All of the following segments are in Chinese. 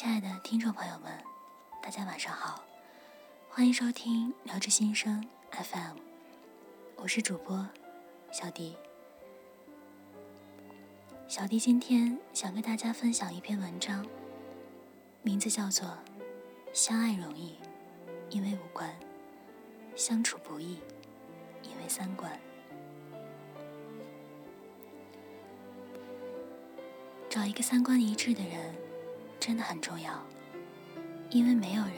亲爱的听众朋友们，大家晚上好，欢迎收听《聊之心声》FM，我是主播小迪。小迪今天想跟大家分享一篇文章，名字叫做《相爱容易，因为五官；相处不易，因为三观》。找一个三观一致的人，真的很重要，因为没有人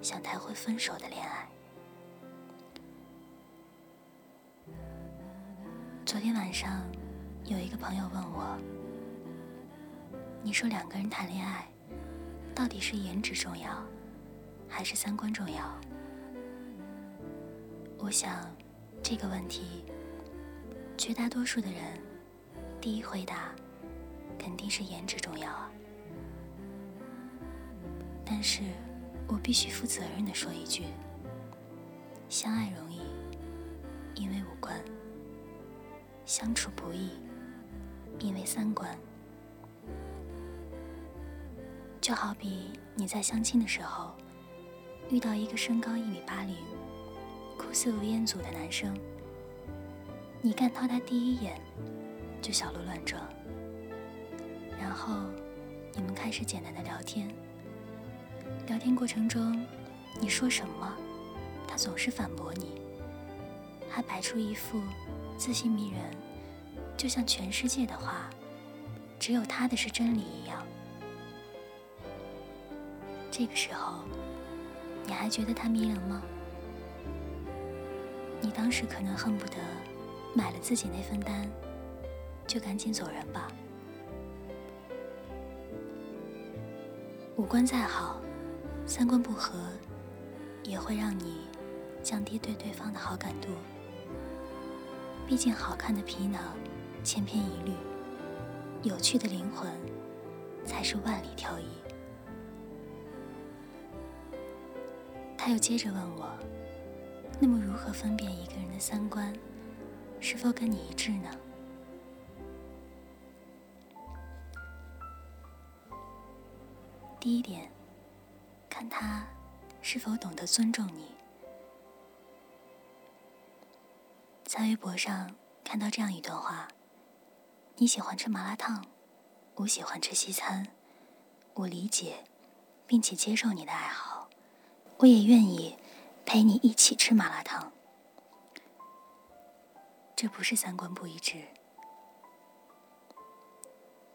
想谈会分手的恋爱。昨天晚上。有一个朋友问我：“你说两个人谈恋爱，到底是颜值重要，还是三观重要？”我想这个问题，绝大多数的人第一回答肯定是颜值重要啊。但是我必须负责任的说一句：相爱容易，因为五官；相处不易。因为三观，就好比你在相亲的时候遇到一个身高一米八零、酷似吴彦祖的男生，你看到他第一眼就小鹿乱撞，然后你们开始简单的聊天，聊天过程中你说什么，他总是反驳你，还摆出一副自信迷人。就像全世界的话，只有他的是真理一样。这个时候，你还觉得他迷人吗？你当时可能恨不得买了自己那份单，就赶紧走人吧。五官再好，三观不合，也会让你降低对对方的好感度。毕竟，好看的皮囊。千篇一律，有趣的灵魂才是万里挑一。他又接着问我：“那么如何分辨一个人的三观是否跟你一致呢？”第一点，看他是否懂得尊重你。在微博上看到这样一段话。你喜欢吃麻辣烫，我喜欢吃西餐，我理解，并且接受你的爱好，我也愿意陪你一起吃麻辣烫。这不是三观不一致，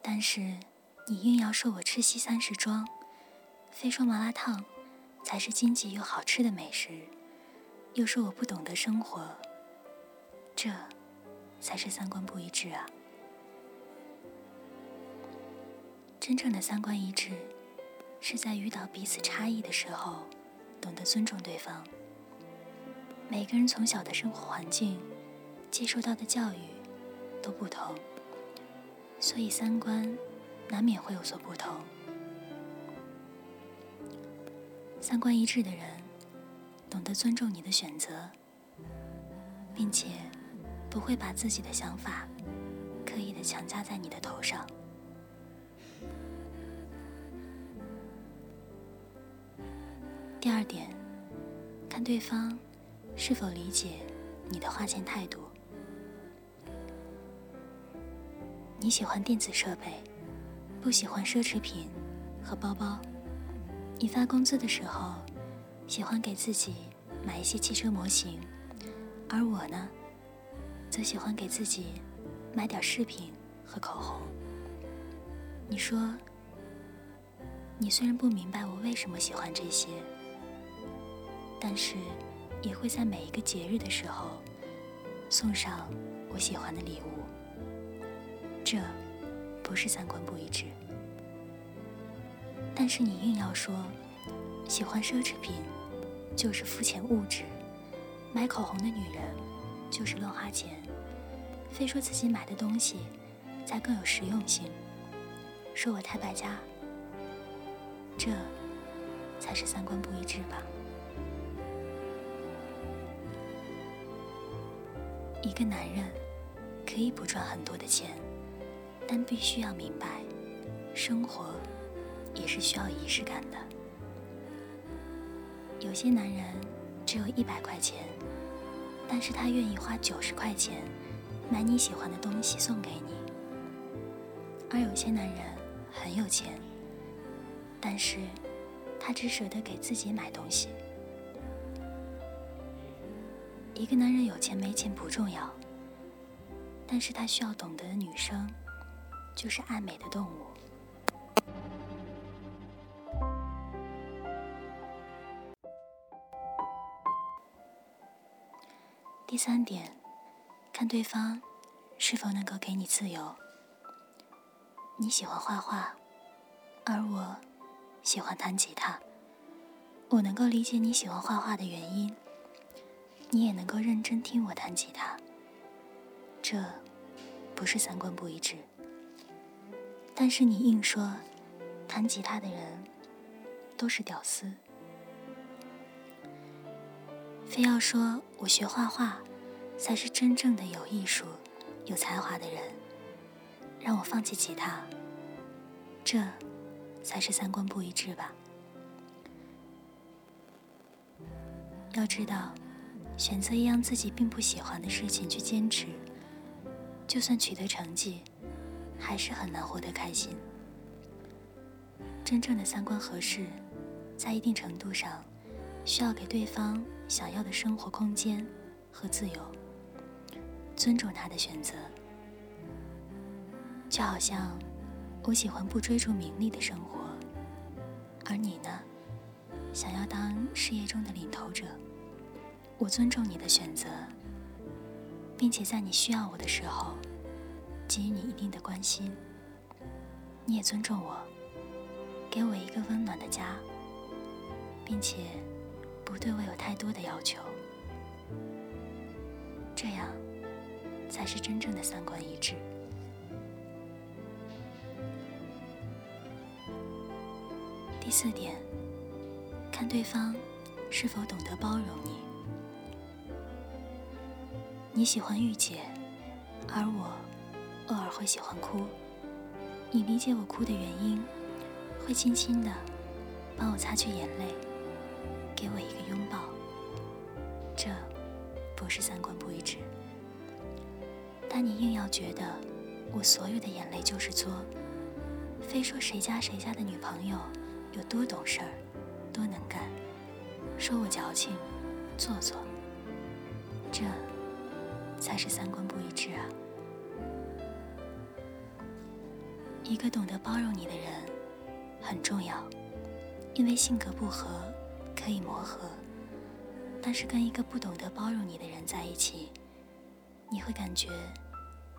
但是你硬要说我吃西餐是装，非说麻辣烫才是经济又好吃的美食，又说我不懂得生活，这才是三观不一致啊！真正的三观一致，是在遇到彼此差异的时候，懂得尊重对方。每个人从小的生活环境、接受到的教育都不同，所以三观难免会有所不同。三观一致的人，懂得尊重你的选择，并且不会把自己的想法刻意的强加在你的头上。第二点，看对方是否理解你的花钱态度。你喜欢电子设备，不喜欢奢侈品和包包。你发工资的时候，喜欢给自己买一些汽车模型，而我呢，则喜欢给自己买点饰品和口红。你说，你虽然不明白我为什么喜欢这些。但是，也会在每一个节日的时候送上我喜欢的礼物。这不是三观不一致。但是你硬要说喜欢奢侈品就是肤浅物质，买口红的女人就是乱花钱，非说自己买的东西才更有实用性，说我太败家，这才是三观不一致吧。一个男人可以不赚很多的钱，但必须要明白，生活也是需要仪式感的。有些男人只有一百块钱，但是他愿意花九十块钱买你喜欢的东西送给你；而有些男人很有钱，但是他只舍得给自己买东西。一个男人有钱没钱不重要，但是他需要懂得的女生，就是爱美的动物。第三点，看对方是否能够给你自由。你喜欢画画，而我喜欢弹吉他。我能够理解你喜欢画画的原因，你也能够认真听我弹吉他。这不是三观不一致，但是你硬说弹吉他的人都是屌丝。非要说我学画画才是真正的有艺术、有才华的人，让我放弃吉他，这才是三观不一致吧？要知道，选择一样自己并不喜欢的事情去坚持，就算取得成绩，还是很难获得开心。真正的三观合适，在一定程度上。需要给对方想要的生活空间和自由，尊重他的选择。就好像我喜欢不追逐名利的生活，而你呢，想要当事业中的领头者。我尊重你的选择，并且在你需要我的时候，给予你一定的关心。你也尊重我，给我一个温暖的家，并且。不对我有太多的要求，这样才是真正的三观一致。第四点，看对方是否懂得包容你。你喜欢御姐，而我偶尔会喜欢哭。你理解我哭的原因，会轻轻的帮我擦去眼泪。给我一个拥抱，这不是三观不一致。但你硬要觉得我所有的眼泪就是作，非说谁家谁家的女朋友有多懂事儿、多能干，说我矫情、做作，这才是三观不一致啊！一个懂得包容你的人很重要，因为性格不合。可以磨合，但是跟一个不懂得包容你的人在一起，你会感觉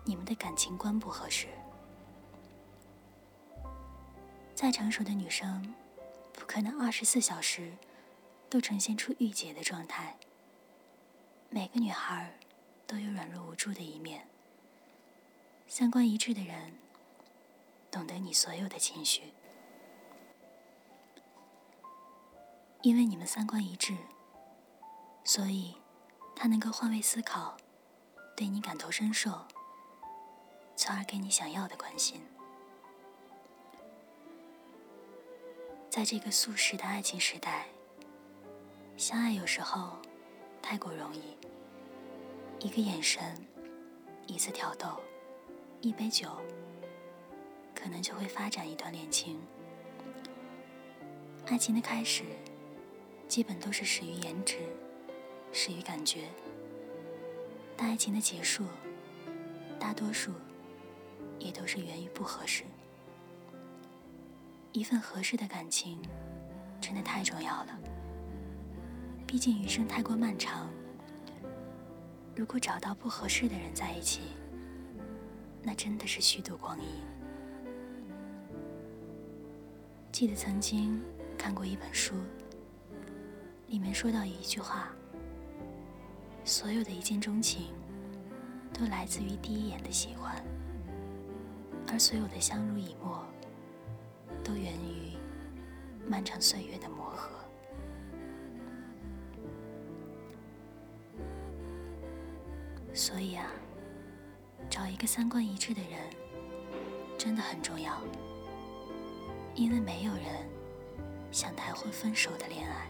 你们的感情观不合适。再成熟的女生，不可能二十四小时都呈现出御姐的状态。每个女孩都有软弱无助的一面。三观一致的人，懂得你所有的情绪。因为你们三观一致，所以他能够换位思考，对你感同身受，从而给你想要的关心。在这个速食的爱情时代，相爱有时候太过容易，一个眼神，一次挑逗，一杯酒，可能就会发展一段恋情。爱情的开始。基本都是始于颜值，始于感觉。但爱情的结束，大多数也都是源于不合适。一份合适的感情，真的太重要了。毕竟余生太过漫长，如果找到不合适的人在一起，那真的是虚度光阴。记得曾经看过一本书。里面说到一句话：所有的一见钟情，都来自于第一眼的喜欢；而所有的相濡以沫，都源于漫长岁月的磨合。所以啊，找一个三观一致的人，真的很重要。因为没有人想谈婚分手的恋爱。